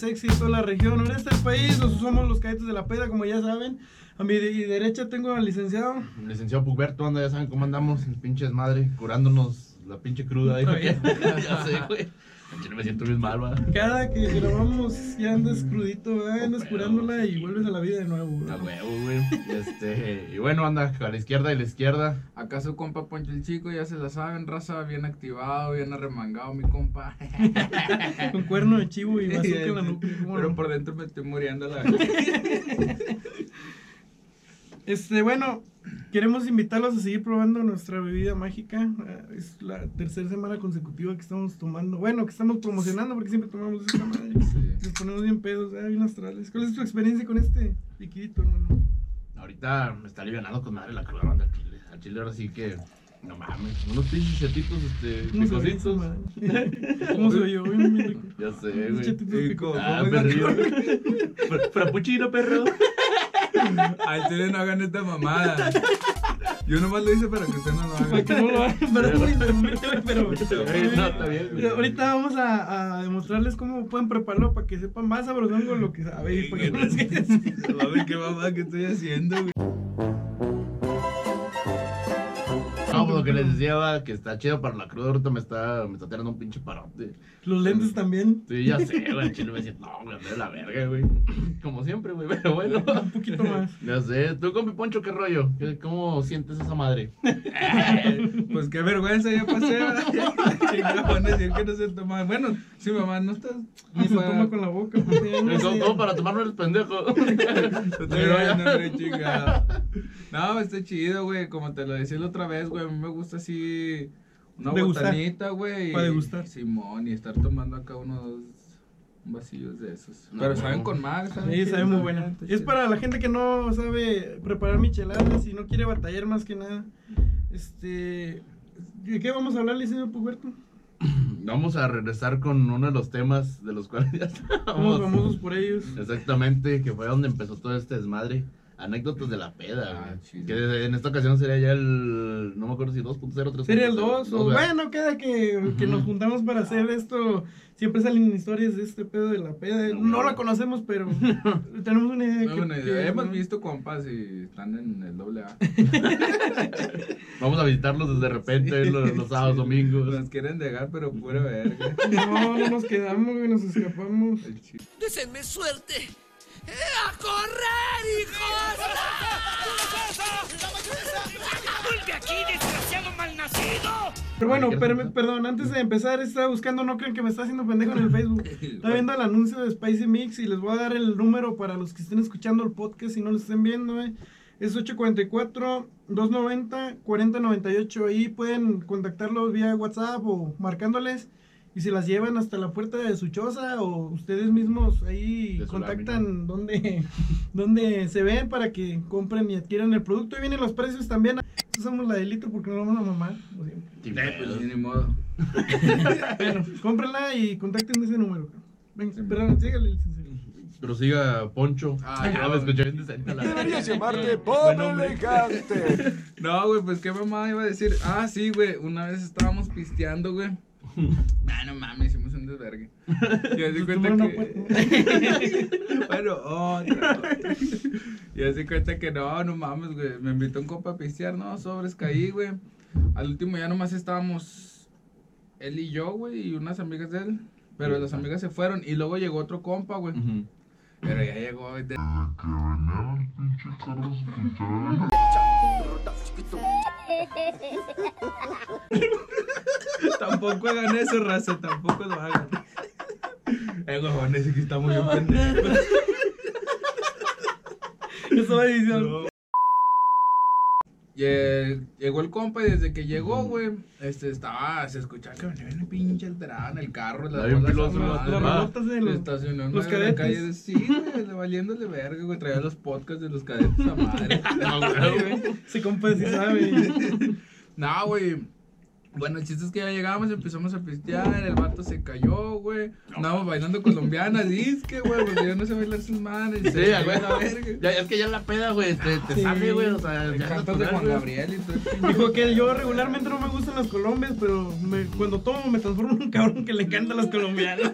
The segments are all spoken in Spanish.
más sexy de toda la región. En este país nosotros somos los cadetes de la peda, como ya saben. A mi de- derecha tengo al licenciado. Licenciado Pugberto, anda, ya saben cómo andamos, pinches madre, curándonos la pinche cruda. ahí, ya sé, güey. Me siento bien mal, va. Cada que grabamos ya andas crudito, ¿verdad? andas pero, curándola y vuelves a la vida de nuevo. A ¿verdad? huevo, güey. Este, y bueno, anda a la izquierda y la izquierda. Acá su compa Poncho el Chico, ya se la saben, raza, bien activado, bien arremangado, mi compa. Con cuerno de chivo y bazooka en la nuca. ¿cómo Pero por dentro me estoy muriendo la Este, bueno, queremos invitarlos a seguir probando nuestra bebida mágica. Ah, Es la tercera semana consecutiva que estamos tomando. Bueno, que estamos promocionando porque siempre tomamos esta madre. Nos ponemos bien pedos, ah, bien astrales. ¿Cuál es tu experiencia con este liquidito, hermano? Ahorita me está aliviando con madre la cruda banda al chile. Al chile ahora sí que, no mames, unos pinches chetitos, este, ¿Cómo se oye picositos. ¿Cómo se oyó? Ya sé, güey. Eh, ¿cómo? Ah, ¿Cómo es la perrillo. Fra- Frappuccino, perro. Al chile no hagan esta mamada. Yo nomás lo hice para que usted no lo Para haga. que no lo hagan, pero, pero, No, está bien, güey. ahorita vamos a, a demostrarles cómo pueden prepararlo para que sepan más sabrosongo lo que sabe. y para que no les quede ver qué mamada que estoy haciendo, güey. Lo que les decía, va, que está chido para la cruda. Ahorita me está, me está tirando un pinche parote. Los lentes también. Sí, ya sé, güey. Chile me decía, no, de la verga, güey. Como siempre, güey, pero bueno. Un poquito más. Ya sé. ¿Tú, compi Poncho, qué rollo? ¿Qué- ¿Cómo sientes esa madre? Pues qué vergüenza, ya pasé. Chingada, van a decir que no se toma. Bueno, sí, mamá, no estás. Ni se toma con la boca. pues, ya no ¿Cómo, sé. cómo para tomarme el pendejo? Pero ya no. No, está chido, güey. Como te lo decía la otra vez, güey. A mí me gusta así. Una Degustar. botanita, güey. y- Pa' degustar. Simón, y estar tomando acá unos vasillos de esos. No, Pero no. saben con madre, saben Sí, chido, sabe muy saben buena. bien, está Y es para la gente que no sabe preparar micheladas y no quiere batallar más que nada. Este. ¿De qué vamos a hablar, licenciado Puberto? Vamos a regresar con uno de los temas de los cuales ya Somos estábamos. famosos por ellos. Exactamente, que fue donde empezó todo este desmadre. Anécdotas de la peda, Ah. Que en esta ocasión sería ya el. No me acuerdo si 2.0 3.0. Sería el 2, o ¿verdad? bueno, queda que, que nos juntamos para hacer esto. Siempre salen historias de este pedo de la peda. No la conocemos, pero tenemos una idea. Muy que- que- idea. Hemos visto compas y están en el doble A. Vamos a visitarlos de repente los, los sábados, domingos. Nos quieren dejar, pero pura verga. No, no nos quedamos, güey, nos escapamos. Desenme suerte. ¡Eh, ¡A correr, hijos! ¡Vuelve aquí, desgraciado malnacido! Pero bueno, per- perdón, antes de empezar, estaba buscando, no crean que me está haciendo pendejo en el Facebook. Estaba viendo el anuncio de Spicy Mix y les voy a dar el número para los que estén escuchando el podcast y no lo estén viendo, eh. Es 844-290-4098. Ahí pueden contactarlos vía WhatsApp o marcándoles. Y se las llevan hasta la puerta de su choza o ustedes mismos ahí contactan donde, donde se ven para que compren y adquieran el producto. Y vienen los precios también. Nosotros somos la delito porque no vamos a mamar. siempre. Sin Eh, pues sí, ni modo. Bueno, cómprenla y contacten ese número. Venga, Sí, perdón, sígale, licenciado. Prosiga Poncho. Ah, ya, me escuché bien decente la Deberías llamarte nombre. elegante. No, güey, pues qué mamá iba a decir. Ah, sí, güey, una vez estábamos pisteando, güey. Ah, no mames, hicimos un desvergue. Y así Nos cuenta que. bueno, otra. otra. Y así cuenta que no, no mames, güey. Me invitó un compa a pistear, no, sobres caí, güey. Al último ya nomás estábamos él y yo, güey, y unas amigas de él. Pero las amigas se fueron y luego llegó otro compa, güey. Pero ya llegó. de- Tampoco hagan eso, raza, tampoco lo hagan. Eh, huevón, ese que está muy bien pendejo. Eso va edición. No. Llegó el compa y desde que llegó, güey, este, estaba, se escuchaba que venía bien pinche alterado en el carro, las a ¿no? madre. Las rolotas de Se los... los de la cadetes. calle sí, güey, le valiéndole verga, güey, traía los podcasts de los cadetes a madre. No, güey. Ese compa sí sabe. No, güey. Bueno, el chiste es que ya llegamos, empezamos a pistear, el vato se cayó, güey. Andábamos bailando colombianas, disque, güey, porque yo no sé bailar sus manos. Sí, güey. la verga. Ya, es que ya la peda, güey, te, te Sí. sale, güey, o sea, El ya canto de Juan. Gabriel y todo Dijo que yo regularmente no me gustan las colombias, pero me- cuando tomo me transformo en un cabrón que le encantan las colombianas.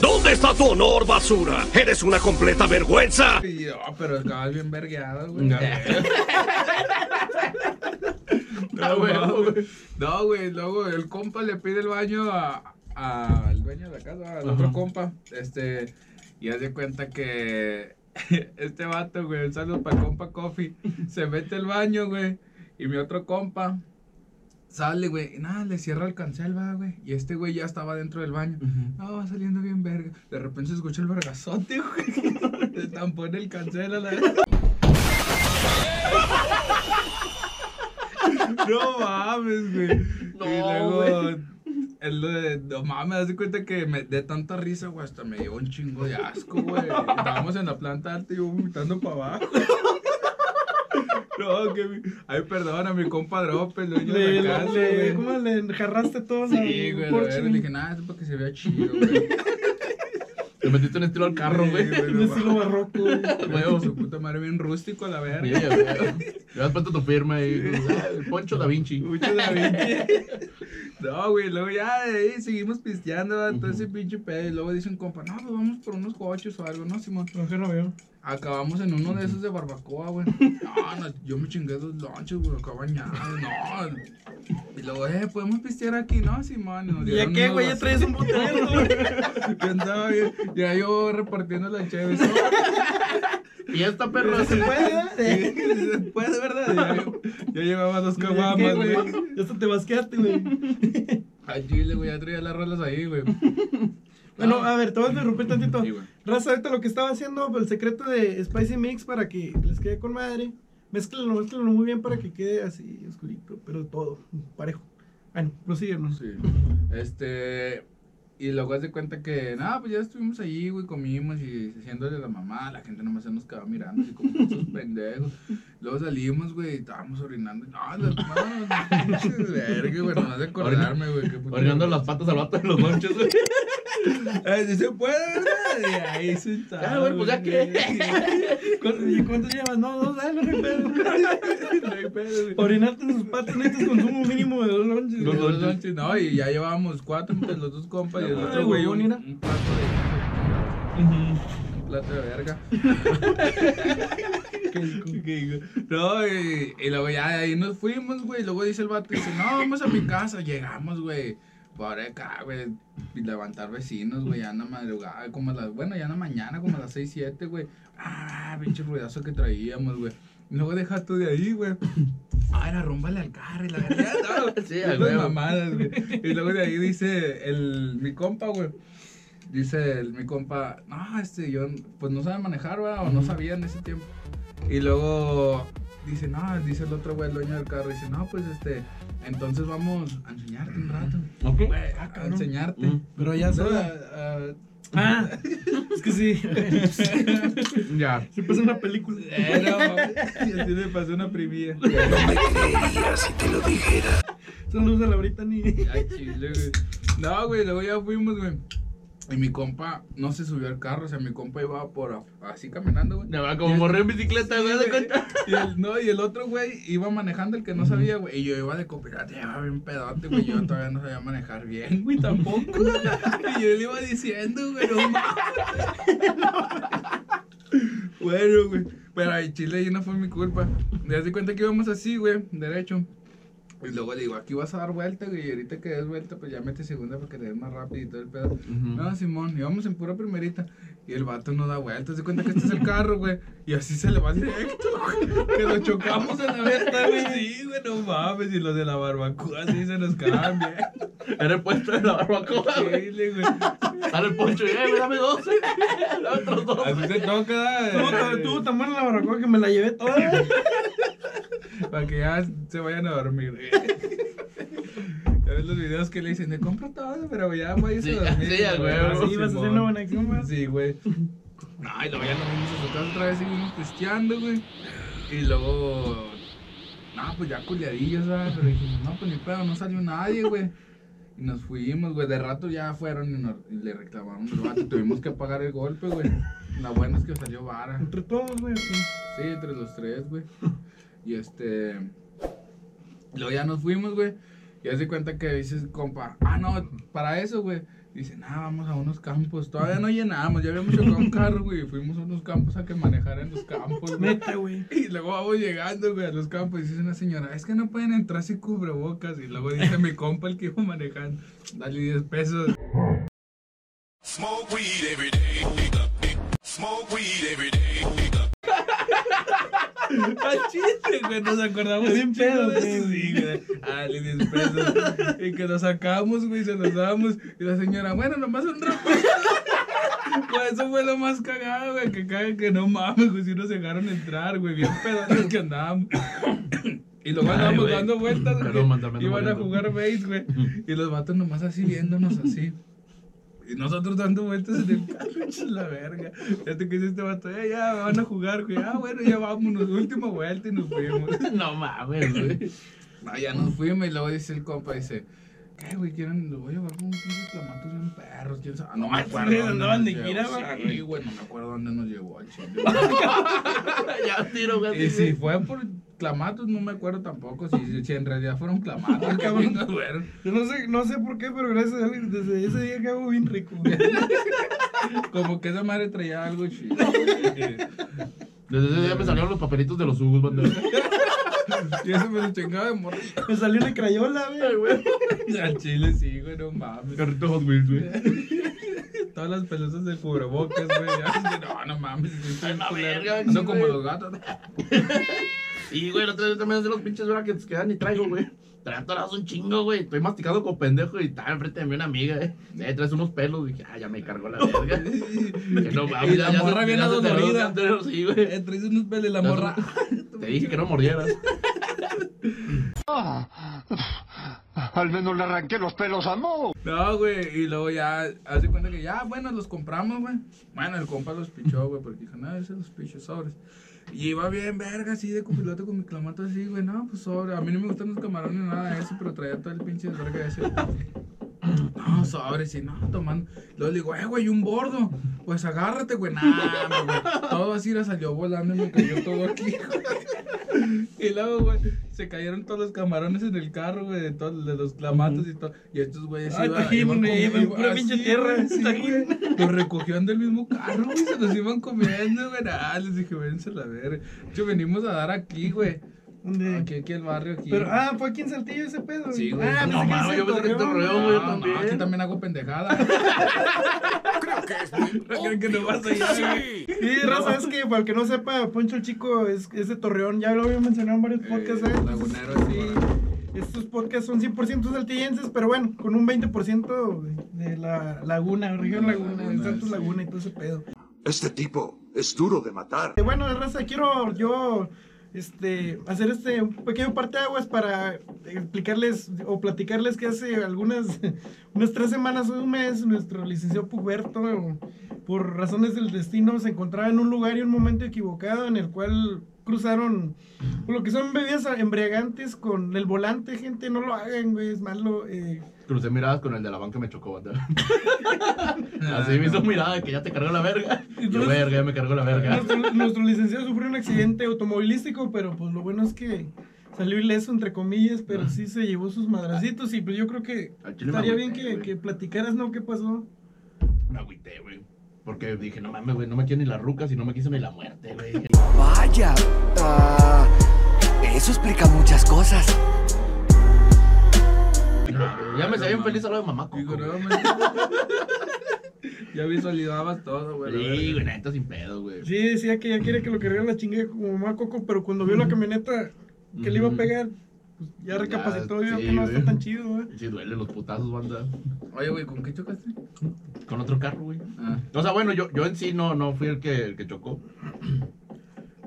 ¿Dónde está tu honor, basura? Eres una completa vergüenza. Y yo, pero acabas bien vergueado, güey. Ah, No, güey, mames. güey. No, güey, luego el compa le pide el baño a- a- al dueño de la casa, al otro compa. Este, y haz de cuenta que este vato, güey, un saludo para el compa Coffee, se mete al baño, güey. Y mi otro compa sale, güey, y nada, le cierra el cancel, va, güey. Y este güey ya estaba dentro del baño. No, va saliendo bien verga. De repente se escucha el vergazote, güey. Le tampón el cancel a la No mames, güey. No, y luego, güey. el de, no mames, haz de cuenta que me, de tanta risa, güey, hasta me dio un chingo de asco, güey. Estábamos en la planta alta y yo vomitando para abajo. No, que mi, ay, perdona, mi compa Drope, el dueño de Le, la casa, le, güey. ¿Cómo le enjarraste todo? Sí, güey, le dije, nada, es para que se vea chido, güey. Te metiste un estilo al carro, güey. Sí, Un estilo barroco, güey. Huevo, su puta madre, bien rústico a la verga. ya veo. Le das puesto tu firma ahí. ah, el Poncho da Vinci. Mucho Da Vinci. No, güey, luego ya de ahí seguimos pisteando, todo ese pinche pedo. Y luego dicen, compa, no, pues vamos por unos coches o algo, ¿no, Simón? No, que no veo. Acabamos en uno de esos de barbacoa, güey. No, no, yo me chingué dos lonches, güey, acá bañado, no. Y luego, eh, ¿podemos pistear aquí? No, Simón. nos ¿Y ya qué, güey? Ya traes un botellero, güey. Yo andaba bien, ya yo repartiendo la chévere. Y esta perra ¿Se puede? Sí, se puede, ¿verdad? Ya, llevaba dos ¿Ya qué, caguamas, güey? güey. Ya hasta te basqueaste, güey. Al chile, güey, ya traía las rolas ahí, güey. Bueno, a ver, te voy a interrumpir tantito. Sí. Raza, ahorita lo que estaba haciendo, pues, el secreto de Spicy Mix para que les quede con madre. Mézclalo, mézclalo muy bien para que quede así oscurito, pero todo parejo. Bueno, prosíguenos. Sí. Este. Y luego haz de cuenta que, nada, pues ya estuvimos allí, güey, comimos y haciéndole la mamá, la gente nomás se nos quedaba mirando así como esos pendejos. Luego salimos, güey, y estábamos orinando. No, no, no, pinche verga, güey, nomás de acordarme, güey. Orinando las patas al vato de los lonches, güey. Sí se puede, ¿verdad? Y ahí sentado. Ya, güey, pues ya que. ¿Cuánto- ¿Y cuántos llevas? No, dos, dale, no hay pedo. No hay pedo. Orinarte en sus patas, necesitas consumo mínimo de dos lonches. Los dos lonches, no, y ya llevábamos cuatro entre los dos compas y el otro güey un, un plato de plato de verga. No, y, y luego ya de ahí nos fuimos, güey. Luego dice el vato, dice, no, vamos a mi casa. Llegamos, güey. Por acá, güey. Y levantar vecinos, güey. Ya en la madrugada, como a las, bueno, ya en la mañana, como a las 6, 7, güey. Ah, pinche ruidazo que traíamos, güey. Luego deja tú de ahí, güey. Ah, era rómbale al carro y la verdad, no. Sí, mamadas, güey. Y luego de ahí dice el, mi compa, güey. Dice el, mi compa, no, este, yo, pues no sabe manejar, ¿verdad? O no sabía en ese tiempo. Y luego dice, no, dice el otro güey, el dueño del carro, dice, no, pues este, entonces vamos a enseñarte un rato. Ok. A Ah, cabrón. enseñarte. Mm. Pero ya No, sola. a- Ah, es que sí. Ya. Se pasa una película. eh, no, y así me pasó una primilla. No me creería si te lo dijera. Saludos a la Brittany. Ay, chile, güey. No, güey, luego ya fuimos, güey. Y mi compa no se subió al carro, o sea, mi compa iba por así caminando, güey. Ya va como morrer en bicicleta, güey, cuenta. Y el, no, y el otro güey iba manejando el que no sabía, güey. Y yo iba de copilota, iba bien pedote, güey. Yo todavía no sabía manejar bien, güey, tampoco. Y yo le iba diciendo, güey, no. Bueno, güey. Pero ay, Chile ahí no fue mi culpa. Me di cuenta que íbamos así, güey, derecho. Y luego le digo, aquí vas a dar vuelta, güey. Y ahorita que des vuelta, pues ya mete segunda para que te des más rápido y todo el pedo. No, Simón, íbamos en pura primerita. Y el vato no da vuelta. Se cuenta que este es el carro, güey. Y así se le va directo, güey. Que lo chocamos en la venta, güey. Sí, güey, no mames. Y los de la barbacoa sí se nos bien. Era el puesto de la barbacoa. Chile, güey. Sale el poncho eh, me dame dos. Dame otros dos. Así se toca. Estuvo tan- Estuvo tan buena la barbacoa que me la llevé toda. Para que ya se vayan a dormir. güey. Ya ves los videos que le dicen, te compro todo, pero ya Sí, a dormir. sí, a güey. huevo. Así, Sí, vas a hacer una buena acción, güey. Sí, güey. Ay, su casa otra vez, seguimos pisteando, güey. Y luego, no, pues ya culiadillos, ¿sabes? Pero dijimos, no, pues ni pedo, no salió nadie, güey. Y nos fuimos, güey. De rato ya fueron y, nos- y le reclamaron al vato. Tuvimos que pagar el golpe, güey. La buena es que salió vara. Entre todos, güey. sí. Sí, entre los tres, güey. Y este. Luego ya nos fuimos, güey. Y haz de cuenta que dices, compa, ah, no, para eso, güey. Dice, nah, vamos a unos campos. Todavía no llenábamos, ya habíamos chocado un carro, güey. Fuimos a unos campos a que manejara en los campos, güey. Güey. Y luego vamos llegando, güey, a los campos y dice una señora, es que no pueden entrar sin cubrebocas. Y luego dice mi compa, el que iba manejando, dale 10 pesos. Smoke weed every day. Al chiste, güey, nos acordamos Bien pedo, de güey. eso, sí, güey. 10 pesos. Y que nos sacamos, güey, se los dábamos. Y la señora, bueno, nomás un rato. Pues eso fue lo más cagado, güey, que cagan que no mames, güey, si nos dejaron entrar, güey, bien pedones que andábamos. Y luego andábamos dando vueltas, güey. Iban a jugar base, güey. Y los vatos nomás así viéndonos así. Y nosotros dando vueltas en el carro, echas la verga. Ya te que este vato, "Eh, ya van a jugar, güey. Ah, bueno, ya vámonos, última vuelta y nos fuimos. No mames, güey. No, ya nos fuimos y luego dice el compa, dice, ¿qué, güey? ¿Quieren? Los voy a llevar con un pinche clamatos bien perros. ¿Quién sabe? Ah, no me acuerdo. Sí, dónde andaban nos de llevó. gira, va, Sí, güey, no me acuerdo dónde nos llevó al chile. ya tiro, güey. Y si fue por clamatos, no me acuerdo tampoco. Si, si en realidad fueron clamatos, cabrón. fueron. Yo no sé, no sé por qué, pero gracias a Dios, desde ese día que hago bien rico. Como que esa madre traía algo chido. Desde ese día me salieron los papelitos de los jugos, banda. Y eso me lo chingaba de morro. Me salió una crayola, güey. Al chile sí, güey, no mames. Carrito Hot Wheels, güey. Todas las pelusas del cubrebocas, güey. No, no mames. estoy Ay, la culero. verga, sí, como los gatos. Y, güey, la otra vez también es de los pinches brackets que dan y traigo, güey. Traía atorados un chingo, güey. Estoy masticando con pendejo y estaba enfrente de mí una amiga, eh. Eh, traes unos pelos. Dije, ah, ya me cargó la verga. Que no mames, Y la ya- morra bien adolorida. Sí, güey. Eh, traes unos pelos y la morra. Te dije que no mordieras. Al menos le arranqué los pelos a Mo. No, güey, y luego ya, hace cuenta que ya, bueno, los compramos, güey. Bueno, el compa los pichó, güey, porque dijo, no, ese los pichó sobres. Y iba bien, verga, así de copiloto con mi clamato así, güey, no, pues sobre. A mí no me gustan los camarones ni nada de eso, pero traía todo el pinche verga ese. No, sobre, sí, no, tomando. Luego le digo, eh, güey, un bordo. Pues agárrate, güey, nada, güey. Todo así la salió volando y me cayó todo aquí, güey. Y luego, güey, se cayeron todos los camarones en el carro, güey, de, todos, de los clamatos y todo. Y estos güeyes Ay, iban tajín, iban güey, comiendo, pura pinche tierra, sí, güey. Los recogían del mismo carro, güey, se los iban comiendo, güey. Ah, les dije, vénse a la verga. De hecho, venimos a dar aquí, güey. ¿Dónde? Aquí, aquí el barrio, aquí. Pero, ah, fue aquí en Saltillo ese pedo. Sí, güey. Ah, No, yo pensé que en Torreón, Torreón, güey. no, también. aquí también hago pendejada. Creo que es creen que no vas allá, güey. Sí, raza, es que para el que no sepa, Poncho el Chico es, es de Torreón, ya lo había mencionado en varios podcasts, Eh, ¿eh? lagunero, sí. sí. Estos podcasts son 100% saltillenses, pero bueno, con un 20% de, de la laguna, región laguna, de Laguna, Santos sí. Laguna y todo ese pedo. Este tipo es duro de matar. Eh, Bueno, raza, quiero yo este, hacer este un pequeño parteaguas para explicarles o platicarles que hace algunas unas tres semanas o un mes nuestro licenciado Puberto por razones del destino se encontraba en un lugar y un momento equivocado en el cual cruzaron lo que son bebidas embriagantes con el volante, gente, no lo hagan, güey, es malo. Eh, Crucé miradas con el de la banca y me chocó, banda. Así me hizo mirada de que ya te cargó la verga. Yo, verga, ya me cargó la verga. nuestro, nuestro licenciado sufrió un accidente automovilístico, pero pues lo bueno es que salió ileso, entre comillas, pero sí se llevó sus madracitos y pues yo creo que estaría bien que platicaras, ¿no? ¿Qué pasó? Me agüité, güey. Porque dije, no mames, güey, no me quiero ni las rucas y no me quiso ni la muerte, güey. Vaya, ah, eso explica muchas cosas. Ya me sabía feliz a lo de mamá. Coco, Digo, güey. no, man. Ya visualizabas todo, güey. Sí, güey, neta sin pedo, güey. Sí, decía que ya quiere que lo cargara la chingada como mamá Coco, pero cuando vio la camioneta que le iba a pegar, pues ya recapacitó y vio sí, que no güey. está tan chido, güey. Sí, duele los putazos, banda. Oye, güey, ¿con qué chocaste? Con otro carro, güey. Ah. O sea, bueno, yo, yo en sí no, no fui el que, el que chocó.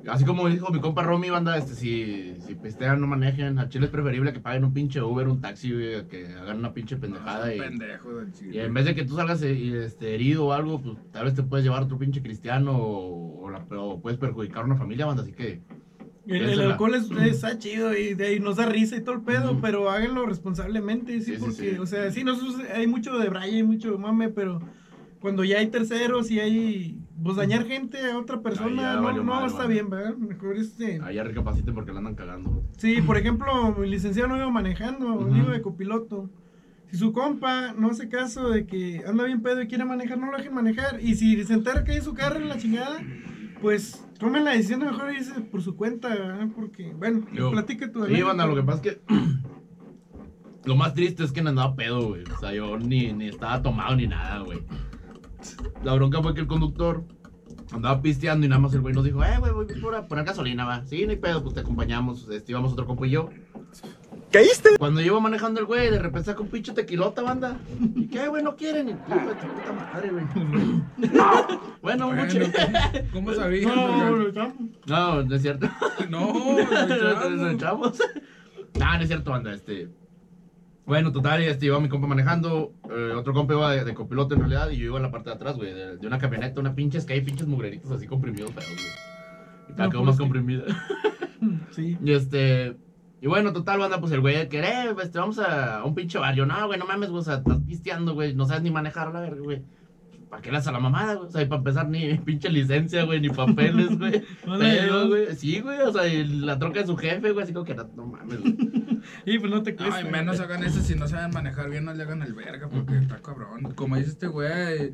Así como dijo mi compa Romy, banda, este, si, si pistean, no manejen. A Chile es preferible que paguen un pinche Uber, un taxi, güey, a que hagan una pinche pendejada. y, Pendejo del chile. y en vez de que tú salgas eh, este, herido o algo, pues tal vez te puedes llevar otro pinche cristiano o, o la- o puedes perjudicar a una familia, banda. Así que, El, alcohol es, está chido y de ahí nos da risa y todo el pedo, pero háganlo responsablemente, sí, porque, sí. o sea, sí, nosotros hay mucho de braya y mucho mame, pero cuando ya hay terceros y hay, pues dañar gente a otra persona, no, no está bien, ¿verdad? Mejor este... allá recapaciten porque la andan cagando. Sí, por ejemplo, mi licenciado no iba manejando, Ujú. iba de copiloto. Si su compa no hace caso de que anda bien pedo y quiere manejar, no lo dejen manejar. Y si se entera que hay su carro en la chingada, pues tomen la decisión de mejor irse por su cuenta, ¿verdad? Porque, bueno, Yo- platica tu Sí, banda, lo que pasa es que. Lo más triste es que no andaba pedo, güey. O sea, yo ni, ni estaba tomado ni nada, güey. La bronca fue que el conductor andaba pisteando y nada más el güey nos dijo, eh, güey, voy por a poner gasolina, va. Sí, no hay pedo, pues te acompañamos. Este, íbamos otro compa y yo. ¿Caíste? Cuando iba manejando el güey, de repente saca un pinche tequilota, banda. ¿Y qué, güey? No quieren. Y, hijo de tu puta madre, güey. bueno, mucho. Bueno, ¿Cómo sabías? No, lo echamos. No, no es cierto. No, no, echamos. No, no es cierto, banda. Este. Bueno, total, este, iba mi compa manejando. eh, otro compa iba de, de copiloto en realidad. Y yo iba en la parte de atrás, güey. De, de una camioneta, una pinche Sky, pinches mugreritos así comprimidos, feos, güey. Y cada No, pues, más comprimida. Sí. Y este. Y bueno, total, banda, pues el güey, que eh, este, vamos a un pinche barrio. No, güey, no mames, güey, o sea, estás pisteando, güey, no sabes ni manejar a la verga, güey. ¿Para qué le haces a la mamada, güey? O sea, y para empezar, ni pinche licencia, güey, ni papeles, güey. Ayudó. güey. Sí, güey, o sea, y la troca de su jefe, güey, así como que no, no mames, güey. Y pues no te cuesta. Ay, menos hagan eso si no saben manejar bien, no le hagan el verga, porque está cabrón. Como dice este güey,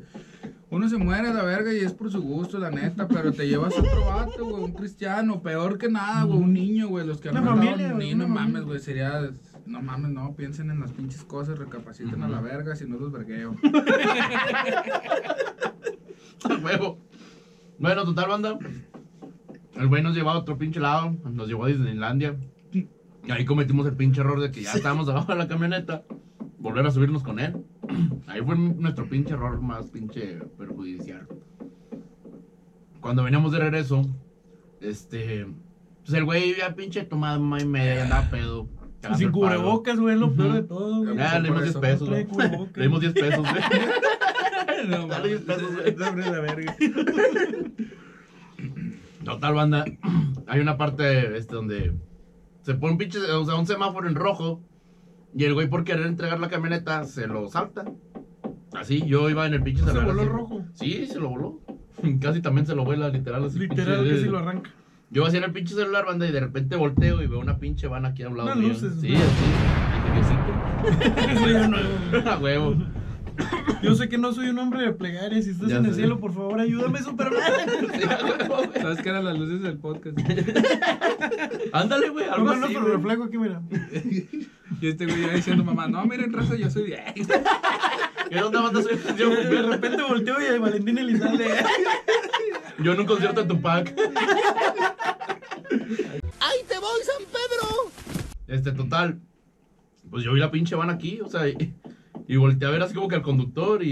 uno se muere a la verga y es por su gusto, la neta, pero te llevas a otro vato, güey, un cristiano, peor que nada, güey, un niño, güey, los que han matado a un niño, no mames, güey, sería, no mames, no, piensen en las pinches cosas, recapaciten a la verga, si no los vergueo. Huevo. Bueno, total, banda. El güey nos llevó a otro pinche lado. Nos llevó a Disneylandia. Y ahí cometimos el pinche error de que ya estábamos abajo de la camioneta. Volver a subirnos con él. Ahí fue nuestro pinche error más pinche perjudicial. Cuando veníamos de regreso, este. Pues el güey ya pinche tomado mamá y media, andaba pedo. Sin cubrebocas, güey, lo peor de todo, güey. Ya, le dimos 10 Por eso. pesos. Le dimos 10 pesos, güey. No Dale 10 pesos, güey. Sobre la verga. Total, banda. Hay una parte este, donde se pone un pinche, o sea, un semáforo en rojo. Y el güey, por querer entregar la camioneta, se lo salta. Así, yo iba en el pinche ¿Se voló así. rojo? Sí, se lo voló. Casi también se lo vuela, literal. Así, Literal, pinche- que si lo arranca. Yo iba así en el pinche celular, banda, y de repente volteo y veo una pinche van aquí a un lado mío. luces, sí, ¿no? así. No. Dije, A huevo. Yo sé que no soy un hombre de plegaria. Si estás Ya en el sé. cielo, por favor, ayúdame, Superman. Sí, a. ¿Sabes qué eran las luces del podcast? Ándale, güey, algo No, no, así. pero güey. reflejo aquí, mira. Y este güey ya diciendo, mamá, no, miren, raza, yo soy de... ¿Qué onda, banda? Soy yo, De repente volteo y a Valentín Elizalde. Yo en un concierto de Tupac. ¡Ahí te voy, San Pedro! Este, total. Pues yo vi la pinche van aquí, o sea, y, y volteé a ver así como que al conductor y,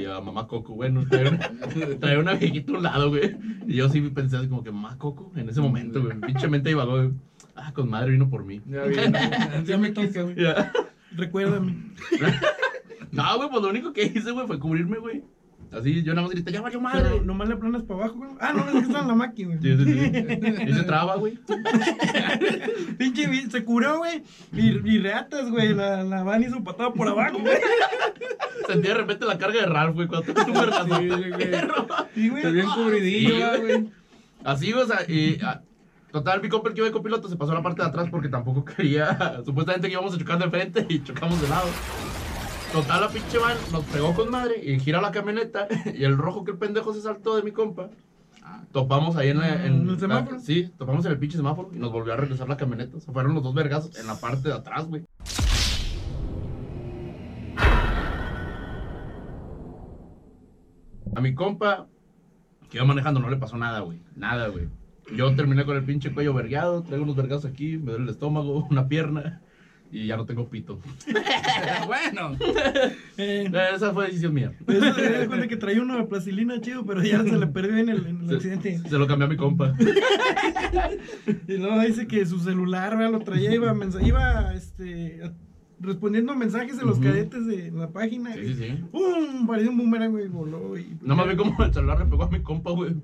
y a mamá Coco, bueno, traía una, traía una viejita a un lado, güey. Y yo sí pensé así como que mamá Coco en ese momento, güey. Pinche mente iba, güey. Ah, con madre vino por mí. Ya ¿no? Ya me quise, güey. Recuérdame. No, güey, pues lo único que hice, güey, fue cubrirme, güey. Así, yo nada más grité, ya valió madre. Pero nomás le planas para abajo, güey. Ah, no, es que está en la máquina, Sí, güey. sí, sí. Y se traba, güey. Pinche, se cubrió, güey. Y, y reatas, güey. La, la van hizo patada por abajo, güey. Sentí de repente la carga de Ralph, güey, cuando te un vergazo. Sí, güey. Sí, güey. Está bien cubridillo, Sí, ah, güey. Así, o sea, y ah, total, mi compa el que iba de copiloto se pasó a la parte de atrás porque tampoco quería, supuestamente que íbamos a chocar de frente y chocamos de lado. Total, la pinche van nos pegó con madre y gira la camioneta y el rojo que el pendejo se saltó de mi compa. Topamos ahí en, la, en ¿En el la- semáforo? sí, topamos en el pinche semáforo y nos volvió a regresar la camioneta. Se fueron los dos vergazos en la parte de atrás, güey. A mi compa que iba manejando no le pasó nada, güey. Nada, güey. Yo terminé con el pinche cuello vergueado, traigo unos vergazos aquí, me duele el estómago, una pierna y ya no tengo pito. Bueno, Eh, Esa fue decisión mía. eso se cuenta que traía uno de plastilina chido, pero ya se le perdió en el, en el accidente. Se, se lo cambié a mi compa. Y luego dice que su celular, ¿verdad? Lo traía, iba, mensa- iba este, a- respondiendo a mensajes de los cadetes de la página. Sí, sí, sí. ¡Pum! Pareció un boomerang, güey, voló y... Nada más vi como el celular le pegó a mi compa, güey.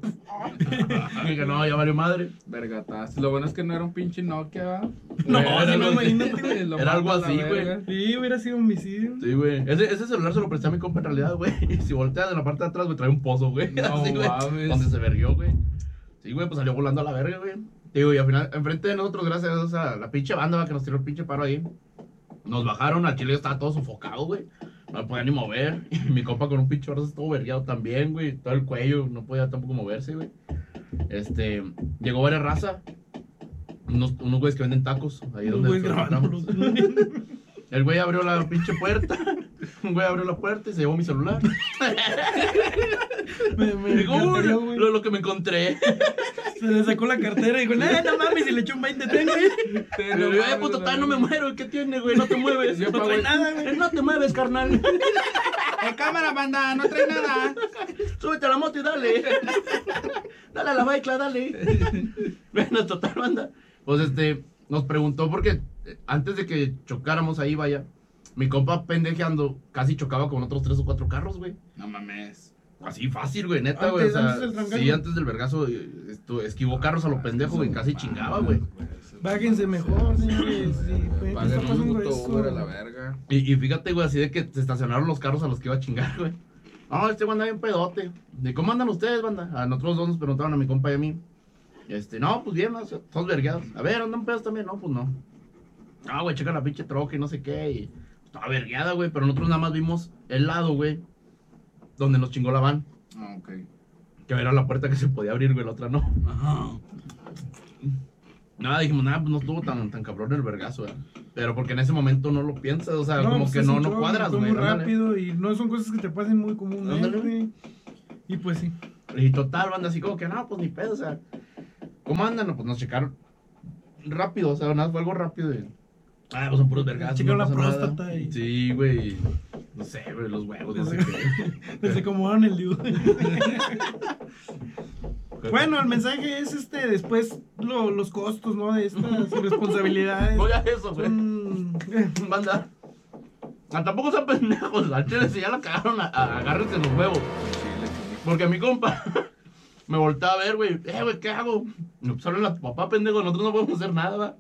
Y dije, no, ya valió madre. vergatas. Lo bueno es que no era un pinche Nokia. No, Era algo no, imagínate, Era algo así, güey. Sí, hubiera sido homicidio. Sí, güey. Ese, ese celular se lo presté a mi compa en realidad, güey. Y si voltea de la parte de atrás, güey, trae un pozo, güey. No Así, güey. Donde se verguió, güey. Sí, güey, pues salió volando a la verga, güey. Digo, y al final, enfrente de nosotros, gracias a la pinche banda va, que nos tiró el pinche paro ahí. Nos bajaron, a Chile estaba todo sofocado, güey. No me podía ni mover. Y mi compa con un pinche brazo todo vergueado también, güey. Todo el cuello, no podía tampoco moverse, güey. Este, llegó varias raza. Unos, unos güeyes que venden tacos. Ahí donde nos grabándolos. El güey abrió la pinche puerta. Un güey abrió la puerta y se llevó mi celular. Me, me Digo, encantaría, "Uy, güey. lo, lo que me encontré. Se le sacó la cartera y dijo, no, no mames, y le echó un 20 ten, güey. Y le digo, eh, puto, todavía no me muero. ¿Qué tiene, güey? No te mueves. Yo no trae nada, güey. No te mueves, carnal. ¡Eh, cámara, banda! ¡No trae nada! Súbete a la moto y dale. Dale a la bicla, dale. Bueno, total, banda. Pues este, nos preguntó porque eh, antes de que chocáramos ahí, vaya, mi compa pendejeando casi chocaba con otros tres o cuatro carros, güey. No mames. Así fácil, güey, neta, Antes- güey. O sea, antes del trancazo. sí, antes del vergazo, eh, esto, esquivó carros a lo pendejo, güey, casi chingaba, güey. Bájense mejor, señores. Sí, la verga. Y, y fíjate, güey, así de que se estacionaron los carros a los que iba a chingar, güey. No, este güey anda bien pedote. ¿De cómo andan ustedes, banda? A nosotros dos nos preguntaron a mi compa y a mí. Este, no, pues bien, ¿no? todos vergueados. A ver, ¿andan pedos también? No, pues no. Ah, güey, checa la pinche troca y no sé qué. Y estaba vergueada, güey, pero nosotros nada más vimos el lado, güey, donde nos chingó la van. Ah, ok. Que era la puerta que se podía abrir, güey, la otra no. Nada, dijimos, nada, pues no estuvo tan, tan cabrón el vergazo, güey. Pero porque en ese momento no lo piensas, o sea, como pues que no, no cuadras, güey. muy ándale. rápido y no son cosas que te pasen muy comúnmente. Ándale. Y pues sí. Y total, banda, así como que, no, pues ni pedo, o sea, ¿cómo andan? Pues nos checaron rápido, o sea, nada, fue algo rápido. Y, ah, pues son puros vergazos. Checaron no la nada. próstata y- Sí, güey. No sé, güey, los huevos, qué. Les acomodaron el dibujo. bueno, el mensaje es este, después lo- los costos, ¿no? De estas responsabilidades. No ya eso, güey. Son- Banda. Ah, tampoco sean pendejos, al chile si ya la cagaron, a- a- agárrense los huevos. Porque mi compa me voltea a ver, güey. Eh, güey, ¿qué hago? No, pues hablen a tu papá, pendejo. Nosotros no podemos hacer nada, va.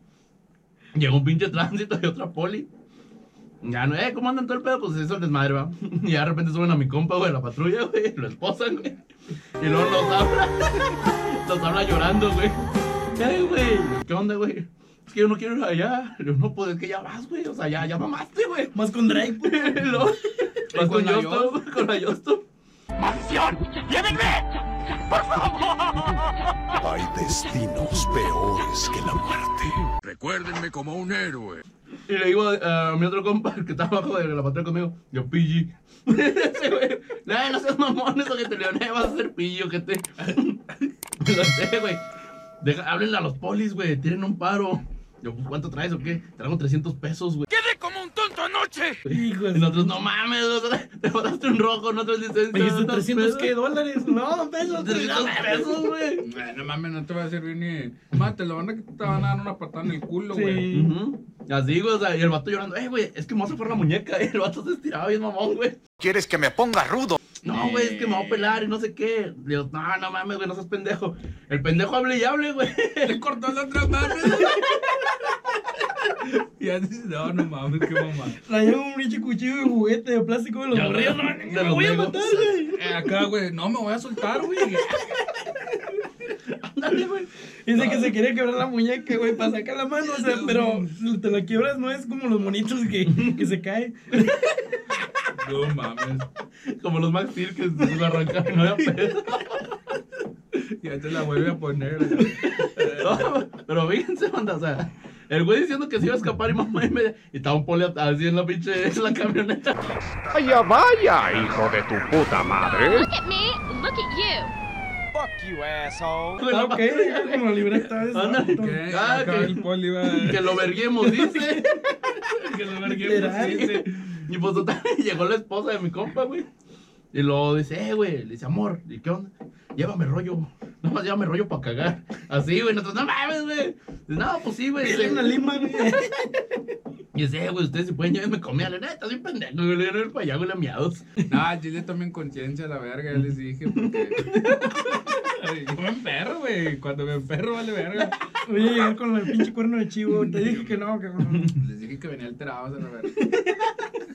Llegó un pinche tránsito y otra poli. Ya no, eh, ¿cómo andan todo el pedo? Pues eso es desmadre, va. Y ya de repente suben a mi compa, güey, la patrulla, güey. Lo esposan, güey. Y luego nos habla. Nos habla llorando, güey. Eh, güey. ¿Qué onda, güey? Es que yo no quiero ir allá. Yo no, pues es que ya vas, güey. O sea, ya, ya mamaste, güey. Más con Drake. pues. Luego, Vas con con la Yosto, con la. ¡Mansión! ¡Llévenme! ¡Por favor! Hay destinos peores que la muerte. Recuérdenme como un héroe. Y le digo a, a mi otro compa, que está abajo de la patrulla conmigo, yo, güey, "Nah, no seas mamón, eso que te leoné, vas a ser pillo, que te. Lo sé, güey. Deja, háblenle a los polis, güey, tienen un paro. Yo, pues, ¿cuánto traes o qué? Traigo 300 pesos, güey. ¡Quedé como un tonto anoche! Hijo Y de nosotros, no mames, te botaste un rojo, no traes licencia. Me dijiste no traes 300 pesos". qué dólares. No, pesos. 300 pesos, güey. No mames, no te va a servir ni. Más, te lo van a, te van a dar una patada en el culo, güey. Sí. Ujú. Así, güey, o sea, y el vato llorando, eh, güey, es que me vas a por la muñeca, y el vato se estiraba bien mamón, güey. ¿Quieres que me ponga rudo? No, güey, es que me voy a pelar y no sé qué. Le digo, no, no mames, güey, no seas pendejo. El pendejo hable y hable, güey. Le cortó la otra mano. y ya dices, no, no mames, qué mamá. Traía un pinche cuchillo de juguete de plástico de los Ya, morrillos. No, me los voy a matar, güey. Eh, acá, güey, no me voy a soltar, güey. Ándale, güey. Dice que se quería quebrar la muñeca, güey, para sacar la mano, o sea, pero si te la quiebras no es como los monitos que, que se caen. No mames. Como los Max Steel que se lo arrancaron y no había pedo. Ya te la vuelve a poner. No, pero fíjense, banda, o sea, el güey diciendo que se iba a escapar y mamá y media. Y estaba un poli así en la pinche, en la camioneta. ¡Vaya, vaya, hijo de tu puta madre! Look at me, look at you. Ah, ok, como la libreta esa. Ah, Acá que- el poli va. Que lo verguemos, dice. que lo verguemos, dice. Y pues total, llegó la esposa de mi compa, güey. Y luego dice, eh, güey, le dice, amor, ¿y qué onda? Llévame rollo. No más llévame rollo para cagar. Así, güey, nosotros, no mames, güey. No, pues sí, güey. Dile Dice, una lima, güey. Y dice, eh, güey, ustedes si pueden llévenme comida. Le neta, soy pendejo, güey. Le el para allá, güey, miados. Ah, Chile también conciencia, la verga, ya les dije, porque. Yo me emperro, güey. Cuando me emperro, vale verga. Voy a llegar con el pinche cuerno de chivo. Te dije que no, cabrón. Les dije que venía alterados a la verga.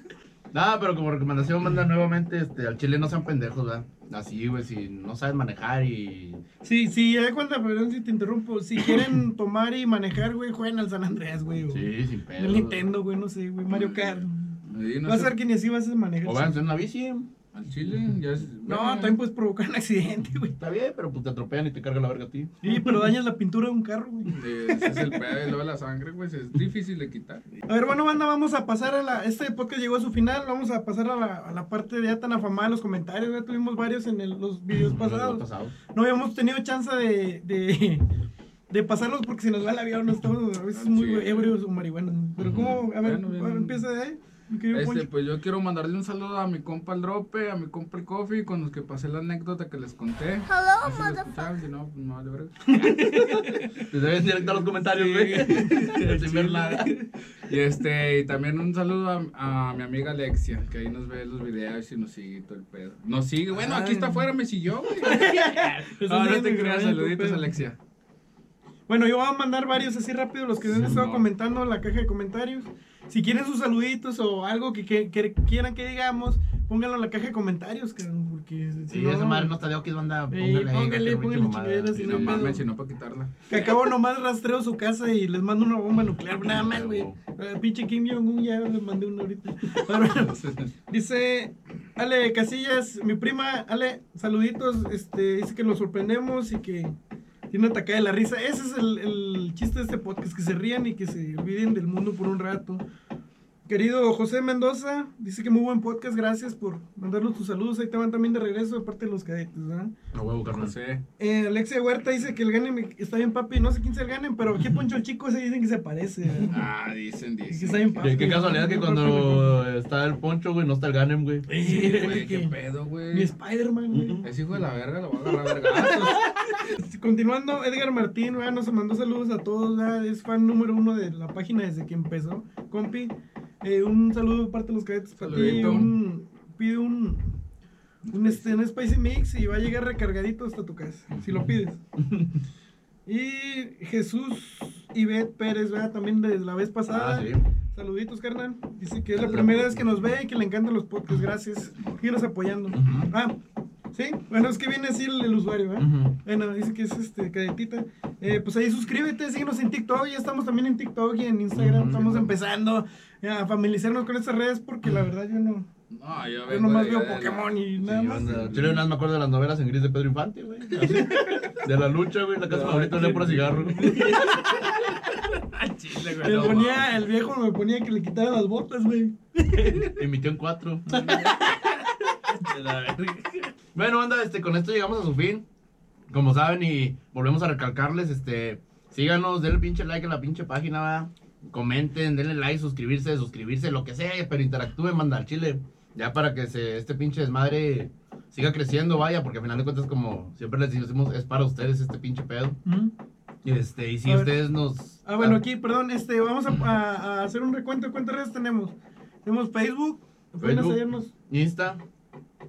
Nada, pero como recomendación, manda nuevamente este, al chile no sean pendejos, ¿verdad? Así, güey, si no sabes manejar y. Sí, sí, ya cuenta, perdón si te interrumpo. Si quieren tomar y manejar, güey, jueguen al San Andreas, güey. Sí, sin pedo. El Nintendo, güey, no sé, güey. Mario Kart. Sí, no Va a ser que ni así vas a manejar. O vayan en una bici. Al chile, ya es. No, bueno, también puedes provocar un accidente, güey. Está bien, pero pues te atropellan y te carga la verga a ti. Sí, pero dañas la pintura de un carro, güey. Ese es el pedo y luego la sangre, pues es difícil de quitar. A ver, bueno, banda, vamos a pasar a la. Este podcast llegó a su final. Vamos a pasar a la, a la parte ya tan afamada de los comentarios. Ya tuvimos varios en el- los videos pasados. Pasado. No habíamos tenido chance de, de, de pasarlos porque se nos va el avión. No estamos a veces muy Sí. ebrios o marihuanos. Pero, ¿cómo? A ver, Bueno, bien. a ver, empieza de ahí. Este, pues yo quiero mandarle un saludo a mi compa el Drope, a mi compa el Coffee, con los que pasé la anécdota que les conté. Hello, sé si no, pues no vale verga. Te debes directo a los comentarios, güey. Sin ver nada. Y este, y también un saludo a, a mi amiga Alexia, que ahí nos ve los videos y nos sigue todo el pedo. Nos sigue, bueno, aquí está afuera, me siguió, güey. No te creas, saluditos, Alexia. Bueno, yo voy a mandar varios así rápido, los que han Sí, estado no. comentando en la caja de comentarios. Si quieren sus saluditos o algo que, que- que quieran que digamos, pónganlo en la caja de comentarios, cabrón, porque si Sí, no, esa madre no está de Oquis, banda. Póngale ahí. póngale, que póngale chingaderas, Y no mames, sino para quitarla. que acabo nomás rastreo su casa y les mando una bomba nuclear, nada más, güey. Eh, Pinche Kim Jong-un ya les mandé una ahorita. Ahora, dice Ale Casillas, mi prima, Ale, saluditos, este, dice que lo sorprendemos y que tiene una atacada de la risa. Ese es el, el chiste de este podcast, que se rían y que se olviden del mundo por un rato. Querido José Mendoza, dice que muy buen podcast, gracias por mandarnos tus saludos. Ahí te van también de regreso de parte de los cadetes, ¿verdad? No huevo, carnal. No sé. Eh, Alexia Huerta dice que el Ganem está bien, papi. No sé quién es el Ganem, pero aquí Poncho el Chico se dicen que se parece. ¿verdad? Ah, dicen, Y que dicen. está bien, papi. Qué, qué casualidad que cuando está el poncho, güey, no está el Ganem, güey. Sí, güey, qué pedo, Mi güey. Spider-Man, güey. Es hijo de la verga, lo voy a agarrar a vergazos. Continuando, Edgar Martín, ¿verdad? nos mandó saludos a todos, ¿verdad? es fan número uno de la página desde que empezó. Compi, eh, un saludo de parte de los cadetes para ti. Un, pide un, un, este, un Spicy Mix y va a llegar recargadito hasta tu casa, si lo pides. Y Jesús Ivette Pérez, ¿verdad? También desde la vez pasada. Ah, sí. Saluditos, carnal. Dice que es la primera vez que nos ve y que le encantan los podcasts. Gracias. Síguenos apoyando. Ujú. Ah, sí. Bueno, es que viene así el, el usuario, ¿eh? Ujú. Bueno, dice que es este cadetita. Eh, pues ahí suscríbete, síguenos en TikTok. Ya estamos también en TikTok y en Instagram. Ujú. Estamos empezando a familiarizarnos con estas redes porque la verdad yo no. No, yo Yo nomás de- veo de Pokémon y nada Sí, más. Chile, nada más me acuerdo de las novelas en gris de Pedro Infante, güey. De la lucha, güey, la casa favorita de pura cigarro. Chile, güey, no ponía, el viejo me ponía que le quitara las botas, güey. Emitió en cuatro. bueno, anda, este, con esto llegamos a su fin. Como saben, y volvemos a recalcarles, este, síganos, denle pinche like a la pinche página, ¿va? Comenten, denle like, suscribirse, suscribirse, lo que sea, pero interactúen, manda al chile. Ya para que se, este pinche desmadre siga creciendo, vaya, porque al final de cuentas, como siempre les decimos, es para ustedes este pinche pedo. Y este, y si A ver. ustedes nos. Ah, bueno, aquí, perdón, este, vamos a, a- a hacer un recuento cuántas redes tenemos. Tenemos Facebook, Facebook. Insta,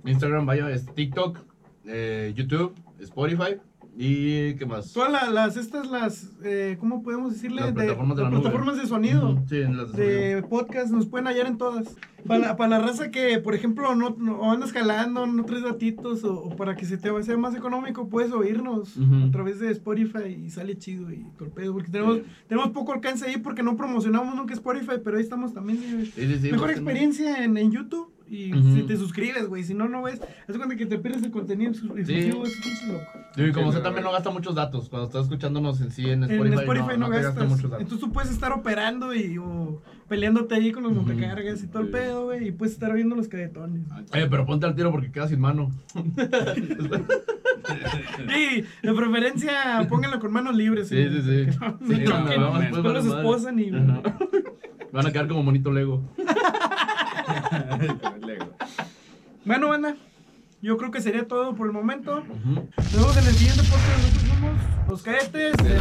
Instagram, vaya, es TikTok, eh, YouTube, Spotify y ¿qué más? Todas la- las, estas, las, eh, ¿cómo podemos decirle? Las plataformas de la plataformas de sonido. Sí, en las de de podcast nos pueden hallar en todas. Para, la- para la raza que, por ejemplo, no, no- andas jalando, no traes datitos, o, o para que se te sea más económico, puedes oírnos a través de Spotify y sale chido y torpedo. Porque tenemos, Sí. tenemos poco alcance ahí porque no promocionamos nunca Spotify, pero ahí estamos también. Sí, sí, Mejor experiencia en, en YouTube. Y si te suscribes, güey, si no, no ves. Haz de cuenta que te pierdes el contenido exclu- exclusivo, es pinche loco. Sí, y como Sí, usted también no gasta muchos datos cuando estás escuchándonos en sí en Spotify. en Spotify no, te gasta gastas. muchos datos. Entonces tú puedes estar operando y o peleándote ahí con los montacargas y todo el Sí. pedo, güey. Y puedes estar viendo los cadetones. Eh, pero ponte al tiro porque quedas sin mano. Sí, de preferencia pónganlo con manos libres. Sí, sí, sí. no- Sí, no los esposan y. Van a quedar como monito Lego. Bueno, banda, yo creo que sería todo por el momento. Nos vemos en el siguiente podcast. Nosotros somos los cadetes de